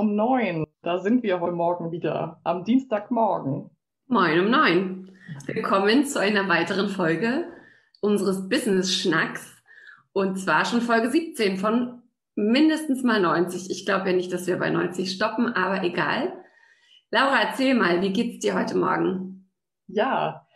Um neun, da sind wir heute Morgen wieder, am Dienstagmorgen. Moin um neun. Willkommen zu einer weiteren Folge unseres Business-Schnacks. Und zwar schon Folge 17 von mindestens mal 90. Ich glaube ja nicht, dass wir bei 90 stoppen, aber egal. Laura, erzähl mal, wie geht's dir heute Morgen? Ja,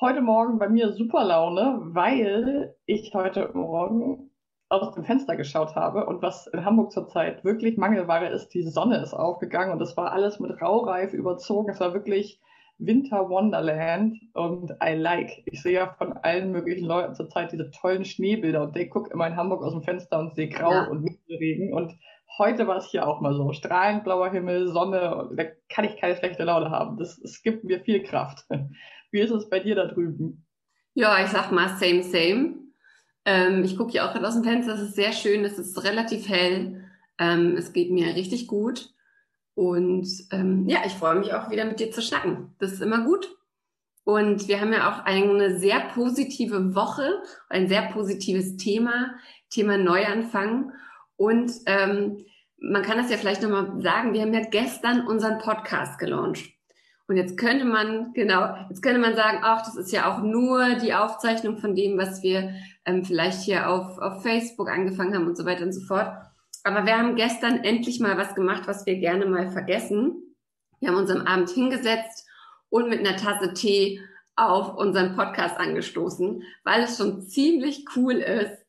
heute Morgen bei mir super Laune, weil ich heute Morgen aus dem Fenster geschaut habe und was in Hamburg zurzeit wirklich Mangelware ist, die Sonne ist aufgegangen und es war alles mit Raureif überzogen. Es war wirklich Winter Wonderland und I like. Ich sehe ja von allen möglichen Leuten zurzeit diese tollen Schneebilder und ich gucke immer in Hamburg aus dem Fenster und sehe Grau ja. und Regen und heute war es hier auch mal so. Strahlend blauer Himmel, Sonne, da kann ich keine schlechte Laune haben. Das, das gibt mir viel Kraft. Wie ist es bei dir da drüben? Ja, ich sag mal same, same. Ähm, ich gucke ja auch gerade aus dem Fenster, es ist sehr schön, es ist relativ hell. Ähm, es geht mir richtig gut. Und ähm, ja, ich freue mich auch wieder mit dir zu schnacken. Das ist immer gut. Und wir haben ja auch eine sehr positive Woche, ein sehr positives Thema, Thema Neuanfang. Und ähm, man kann das ja vielleicht nochmal sagen, wir haben ja gestern unseren Podcast gelauncht. Und jetzt könnte man, genau, jetzt könnte man sagen, ach, das ist ja auch nur die Aufzeichnung von dem, was wir ähm, vielleicht hier auf, auf Facebook angefangen haben und so weiter und so fort. Aber wir haben gestern endlich mal was gemacht, was wir gerne mal vergessen. Wir haben uns am Abend hingesetzt und mit einer Tasse Tee auf unseren Podcast angestoßen, weil es schon ziemlich cool ist,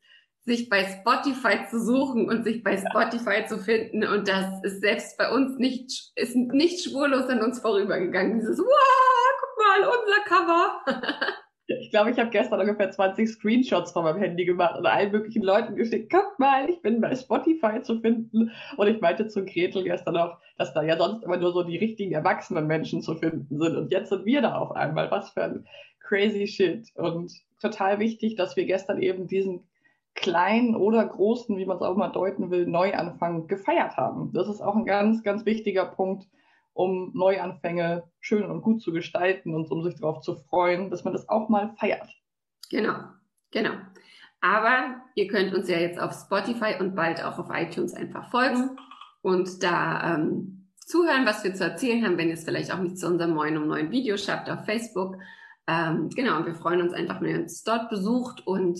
sich bei Spotify zu suchen und sich bei Spotify zu finden. Und das ist selbst bei uns nicht, ist nicht spurlos an uns vorübergegangen. Dieses, wow, guck mal, unser Cover. Ich glaube, ich habe gestern ungefähr 20 Screenshots von meinem Handy gemacht und allen möglichen Leuten geschickt. Guck mal, ich bin bei Spotify zu finden. Und ich meinte zu Gretel gestern auch, dass da ja sonst immer nur so die richtigen erwachsenen Menschen zu finden sind. Und jetzt sind wir da auf einmal. Was für ein crazy shit. Und total wichtig, dass wir gestern eben diesen kleinen oder großen, wie man es auch mal deuten will, Neuanfang gefeiert haben. Das ist auch ein ganz, ganz wichtiger Punkt um Neuanfänge schön und gut zu gestalten und um sich darauf zu freuen, dass man das auch mal feiert. Genau, genau. Aber ihr könnt uns ja jetzt auf Spotify und bald auch auf iTunes einfach folgen und da ähm, zuhören, was wir zu erzählen haben, wenn ihr es vielleicht auch nicht zu unserem Moin um neuen Video schafft auf Facebook. Ähm, genau, und wir freuen uns einfach, wenn ihr uns dort besucht und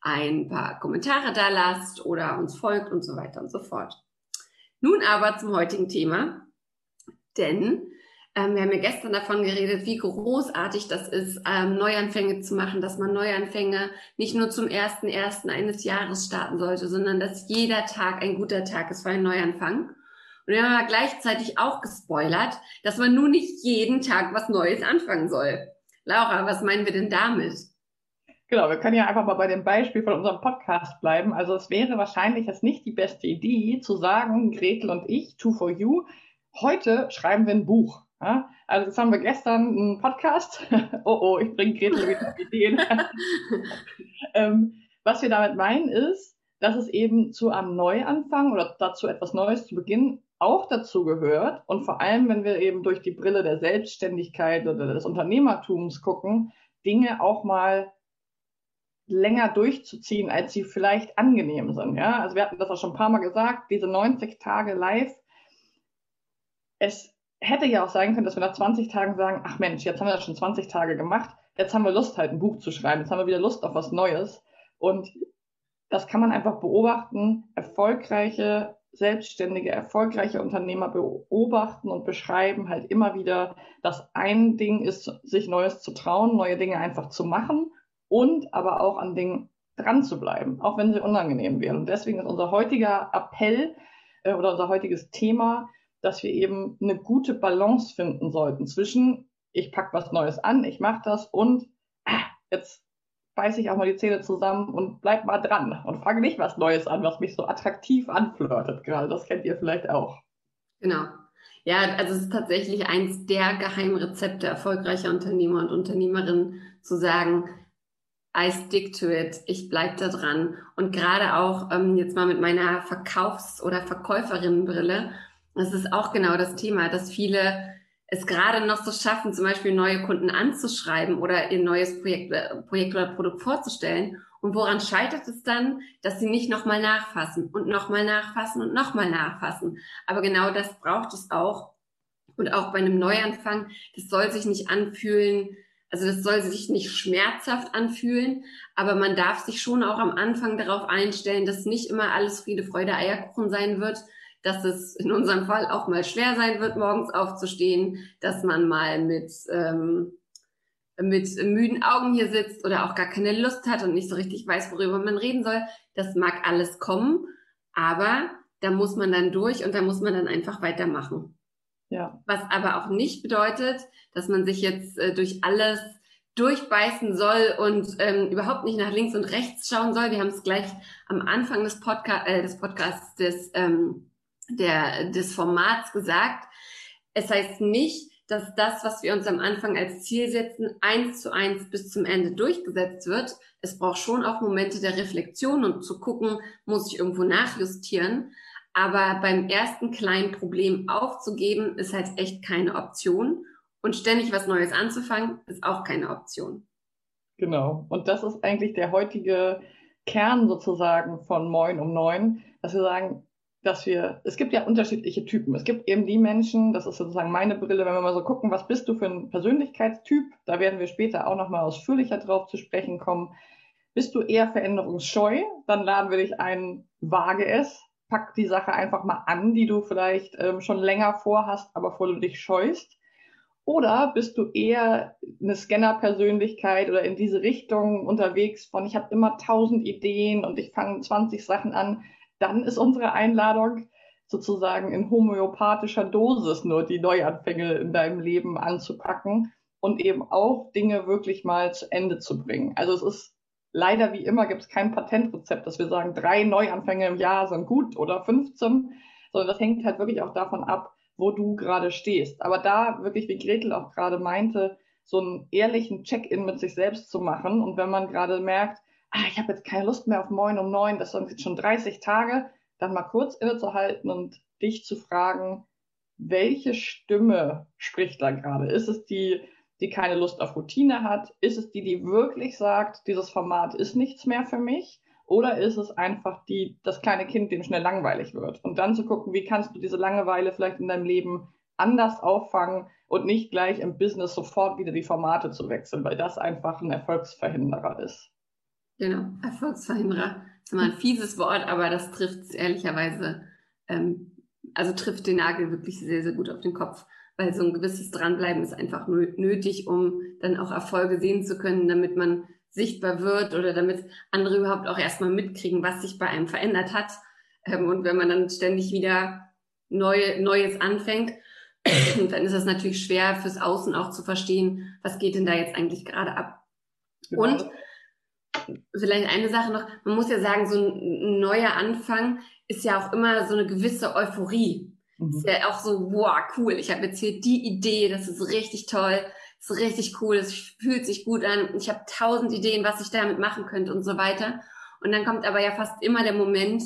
ein paar Kommentare da lasst oder uns folgt und so weiter und so fort. Nun aber zum heutigen Thema. Denn ähm, wir haben ja gestern davon geredet, wie großartig das ist, ähm, Neuanfänge zu machen, dass man Neuanfänge nicht nur zum ersten ersten eines Jahres starten sollte, sondern dass jeder Tag ein guter Tag ist für einen Neuanfang. Und wir haben aber gleichzeitig auch gespoilert, dass man nun nicht jeden Tag was Neues anfangen soll. Laura, was meinen wir denn damit? Genau, wir können ja einfach mal bei dem Beispiel von unserem Podcast bleiben. Also es wäre wahrscheinlich jetzt nicht die beste Idee zu sagen, Gretel und ich, Two for You, heute schreiben wir ein Buch. Ja? Also jetzt haben wir gestern einen Podcast. oh oh, ich bringe Gretel wieder auf Ideen. ähm, was wir damit meinen ist, dass es eben zu einem Neuanfang oder dazu etwas Neues zu beginnen auch dazu gehört und vor allem, wenn wir eben durch die Brille der Selbstständigkeit oder des Unternehmertums gucken, Dinge auch mal länger durchzuziehen, als sie vielleicht angenehm sind. Ja, also wir hatten das auch schon ein paar Mal gesagt, diese 90 Tage live es hätte ja auch sein können, dass wir nach 20 Tagen sagen, ach Mensch, jetzt haben wir das schon 20 Tage gemacht, jetzt haben wir Lust halt ein Buch zu schreiben, jetzt haben wir wieder Lust auf was Neues. Und das kann man einfach beobachten. Erfolgreiche selbstständige, erfolgreiche Unternehmer beobachten und beschreiben halt immer wieder, dass ein Ding ist, sich Neues zu trauen, neue Dinge einfach zu machen und aber auch an Dingen dran zu bleiben, auch wenn sie unangenehm wären. Und deswegen ist unser heutiger Appell äh, oder unser heutiges Thema, dass wir eben eine gute Balance finden sollten zwischen, ich packe was Neues an, ich mache das und ah, jetzt beiße ich auch mal die Zähne zusammen und bleib mal dran und fange nicht was Neues an, was mich so attraktiv anflirtet gerade. Das kennt ihr vielleicht auch. Genau. Ja, also es ist tatsächlich eins der Geheimrezepte erfolgreicher Unternehmer und Unternehmerinnen zu sagen, I stick to it, ich bleib da dran. Und gerade auch ähm, jetzt mal mit meiner Verkaufs- oder Verkäuferinnenbrille, das ist auch genau das Thema, dass viele es gerade noch so schaffen, zum Beispiel neue Kunden anzuschreiben oder ihr neues Projekt, äh, Projekt oder Produkt vorzustellen. Und woran scheitert es dann, dass sie nicht nochmal nachfassen und nochmal nachfassen und nochmal nachfassen? Aber genau das braucht es auch. Und auch bei einem Neuanfang, das soll sich nicht anfühlen, also das soll sich nicht schmerzhaft anfühlen, aber man darf sich schon auch am Anfang darauf einstellen, dass nicht immer alles Friede, Freude, Eierkuchen sein wird, dass es in unserem Fall auch mal schwer sein wird, morgens aufzustehen, dass man mal mit, ähm, mit müden Augen hier sitzt oder auch gar keine Lust hat und nicht so richtig weiß, worüber man reden soll. Das mag alles kommen, aber da muss man dann durch und da muss man dann einfach weitermachen. Ja. Was aber auch nicht bedeutet, dass man sich jetzt äh, durch alles durchbeißen soll und ähm, überhaupt nicht nach links und rechts schauen soll. Wir haben es gleich am Anfang des, Podca äh, des Podcasts des, ähm, der, des Formats gesagt. Es heißt nicht, dass das, was wir uns am Anfang als Ziel setzen, eins zu eins bis zum Ende durchgesetzt wird. Es braucht schon auch Momente der Reflexion und zu gucken, muss ich irgendwo nachjustieren. Aber beim ersten kleinen Problem aufzugeben, ist halt echt keine Option. Und ständig was Neues anzufangen, ist auch keine Option. Genau. Und das ist eigentlich der heutige Kern sozusagen von Moin um Neun, dass wir sagen, dass wir, es gibt ja unterschiedliche Typen. Es gibt eben die Menschen, das ist sozusagen meine Brille, wenn wir mal so gucken, was bist du für ein Persönlichkeitstyp? Da werden wir später auch nochmal ausführlicher drauf zu sprechen kommen. Bist du eher veränderungsscheu? Dann laden wir dich ein, wage es, pack die Sache einfach mal an, die du vielleicht ähm, schon länger vorhast, aber vor du dich scheust. Oder bist du eher eine Scanner-Persönlichkeit oder in diese Richtung unterwegs von, ich habe immer tausend Ideen und ich fange 20 Sachen an. Dann ist unsere Einladung sozusagen in homöopathischer Dosis nur die Neuanfänge in deinem Leben anzupacken und eben auch Dinge wirklich mal zu Ende zu bringen. Also es ist leider wie immer gibt es kein Patentrezept, dass wir sagen, drei Neuanfänge im Jahr sind gut oder 15, sondern das hängt halt wirklich auch davon ab, wo du gerade stehst. Aber da wirklich, wie Gretel auch gerade meinte, so einen ehrlichen Check-in mit sich selbst zu machen und wenn man gerade merkt, ah, ich habe jetzt keine Lust mehr auf Moin um neun, das sind jetzt schon 30 Tage, dann mal kurz innezuhalten und dich zu fragen, welche Stimme spricht da gerade? Ist es die die keine Lust auf Routine hat? Ist es die, die wirklich sagt, dieses Format ist nichts mehr für mich? Oder ist es einfach die, das kleine Kind, dem schnell langweilig wird? Und dann zu gucken, wie kannst du diese Langeweile vielleicht in deinem Leben anders auffangen und nicht gleich im Business sofort wieder die Formate zu wechseln, weil das einfach ein Erfolgsverhinderer ist. Genau, Erfolgsverhinderer. Ist immer ein fieses Wort, aber das trifft ehrlicherweise, ähm, also trifft den Nagel wirklich sehr, sehr gut auf den Kopf weil so ein gewisses Dranbleiben ist einfach nötig, um dann auch Erfolge sehen zu können, damit man sichtbar wird oder damit andere überhaupt auch erstmal mitkriegen, was sich bei einem verändert hat. Ähm, und wenn man dann ständig wieder Neue, Neues anfängt, dann ist das natürlich schwer fürs Außen auch zu verstehen, was geht denn da jetzt eigentlich gerade ab. Genau. Und vielleicht eine Sache noch, man muss ja sagen, so ein neuer Anfang ist ja auch immer so eine gewisse Euphorie. Mhm. Ist ja auch so, wow, cool, ich habe jetzt hier die Idee, das ist richtig toll, das ist richtig cool, es fühlt sich gut an, ich habe tausend Ideen, was ich damit machen könnte und so weiter. Und dann kommt aber ja fast immer der Moment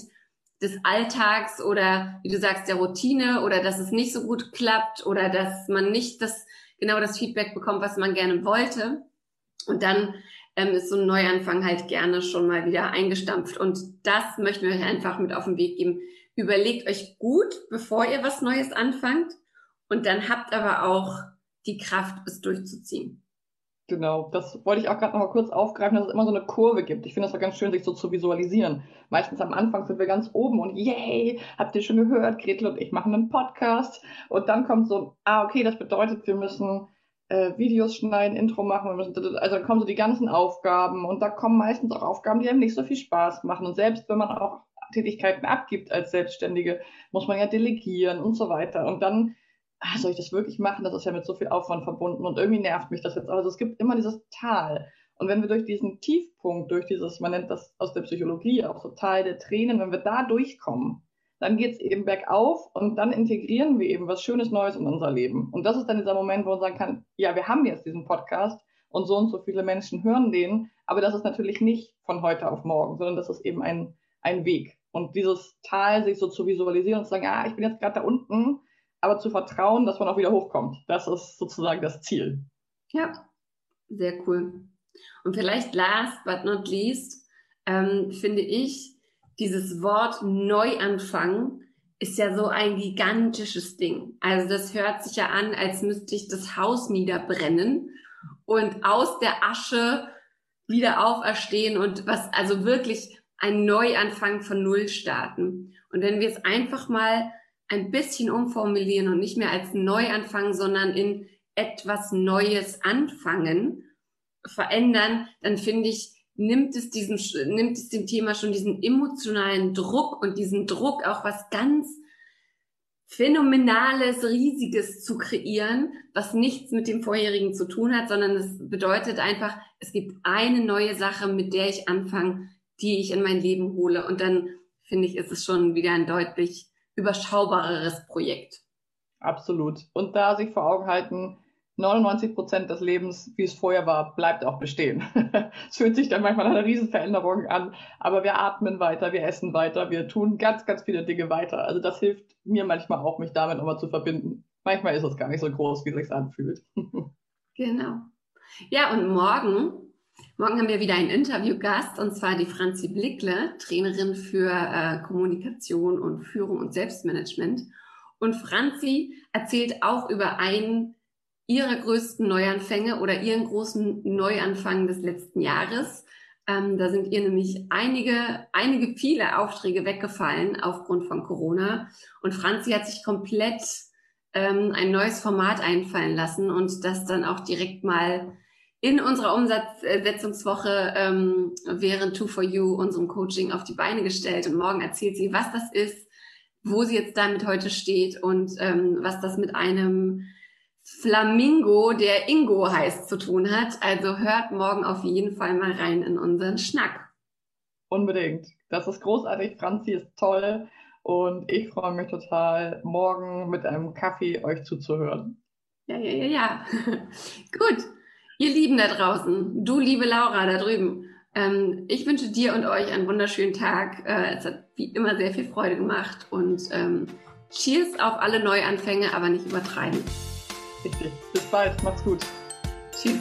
des Alltags oder wie du sagst, der Routine oder dass es nicht so gut klappt oder dass man nicht das genau das Feedback bekommt, was man gerne wollte. Und dann ähm, ist so ein Neuanfang halt gerne schon mal wieder eingestampft. Und das möchten wir euch einfach mit auf den Weg geben. Überlegt euch gut, bevor ihr was Neues anfangt. Und dann habt aber auch die Kraft, es durchzuziehen. Genau, das wollte ich auch gerade noch mal kurz aufgreifen, dass es immer so eine Kurve gibt. Ich finde es auch ganz schön, sich so zu visualisieren. Meistens am Anfang sind wir ganz oben und yay, habt ihr schon gehört, Gretel und ich machen einen Podcast. Und dann kommt so, ah, okay, das bedeutet, wir müssen äh, Videos schneiden, Intro machen, müssen, also dann kommen so die ganzen Aufgaben und da kommen meistens auch Aufgaben, die einem nicht so viel Spaß machen. Und selbst wenn man auch Tätigkeiten abgibt als Selbstständige, muss man ja delegieren und so weiter. Und dann ah, soll ich das wirklich machen? Das ist ja mit so viel Aufwand verbunden und irgendwie nervt mich das jetzt. Also es gibt immer dieses Tal. Und wenn wir durch diesen Tiefpunkt, durch dieses, man nennt das aus der Psychologie auch so Tal der Tränen, wenn wir da durchkommen, dann geht es eben bergauf und dann integrieren wir eben was Schönes Neues in unser Leben. Und das ist dann dieser Moment, wo man sagen kann, ja, wir haben jetzt diesen Podcast und so und so viele Menschen hören den, aber das ist natürlich nicht von heute auf morgen, sondern das ist eben ein, ein Weg. Und dieses Tal sich so zu visualisieren und zu sagen, ah, ich bin jetzt gerade da unten, aber zu vertrauen, dass man auch wieder hochkommt. Das ist sozusagen das Ziel. Ja, sehr cool. Und vielleicht last but not least, ähm, finde ich, dieses Wort Neuanfang ist ja so ein gigantisches Ding. Also das hört sich ja an, als müsste ich das Haus niederbrennen und aus der Asche wieder auferstehen und was, also wirklich ein Neuanfang von Null starten. Und wenn wir es einfach mal ein bisschen umformulieren und nicht mehr als Neuanfang, sondern in etwas Neues anfangen, verändern, dann finde ich, nimmt es diesem, nimmt es dem Thema schon diesen emotionalen Druck und diesen Druck auch was ganz Phänomenales, Riesiges zu kreieren, was nichts mit dem vorherigen zu tun hat, sondern es bedeutet einfach, es gibt eine neue Sache, mit der ich anfange, die ich in mein Leben hole. Und dann finde ich, ist es schon wieder ein deutlich überschaubareres Projekt. Absolut. Und da sich vor Augen halten, 99 Prozent des Lebens, wie es vorher war, bleibt auch bestehen. es fühlt sich dann manchmal eine Riesenveränderung an, aber wir atmen weiter, wir essen weiter, wir tun ganz, ganz viele Dinge weiter. Also das hilft mir manchmal auch, mich damit nochmal zu verbinden. Manchmal ist es gar nicht so groß, wie es sich anfühlt. genau. Ja, und morgen Morgen haben wir wieder einen Interviewgast und zwar die Franzi Blickle, Trainerin für äh, Kommunikation und Führung und Selbstmanagement. Und Franzi erzählt auch über einen ihrer größten Neuanfänge oder ihren großen Neuanfang des letzten Jahres. Ähm, da sind ihr nämlich einige, einige viele Aufträge weggefallen aufgrund von Corona. Und Franzi hat sich komplett ähm, ein neues Format einfallen lassen und das dann auch direkt mal in unserer Umsetzungswoche ähm, während Two for You, unserem Coaching, auf die Beine gestellt. Und morgen erzählt sie, was das ist, wo sie jetzt damit heute steht und ähm, was das mit einem Flamingo, der Ingo heißt, zu tun hat. Also hört morgen auf jeden Fall mal rein in unseren Schnack. Unbedingt. Das ist großartig. Franzi ist toll. Und ich freue mich total, morgen mit einem Kaffee euch zuzuhören. Ja, ja, ja, ja. Gut. Ihr Lieben da draußen, du liebe Laura da drüben, ähm, ich wünsche dir und euch einen wunderschönen Tag. Äh, es hat wie immer sehr viel Freude gemacht und ähm, Cheers auf alle Neuanfänge, aber nicht übertreiben. Richtig. Bis bald. Macht's gut. Tschüss.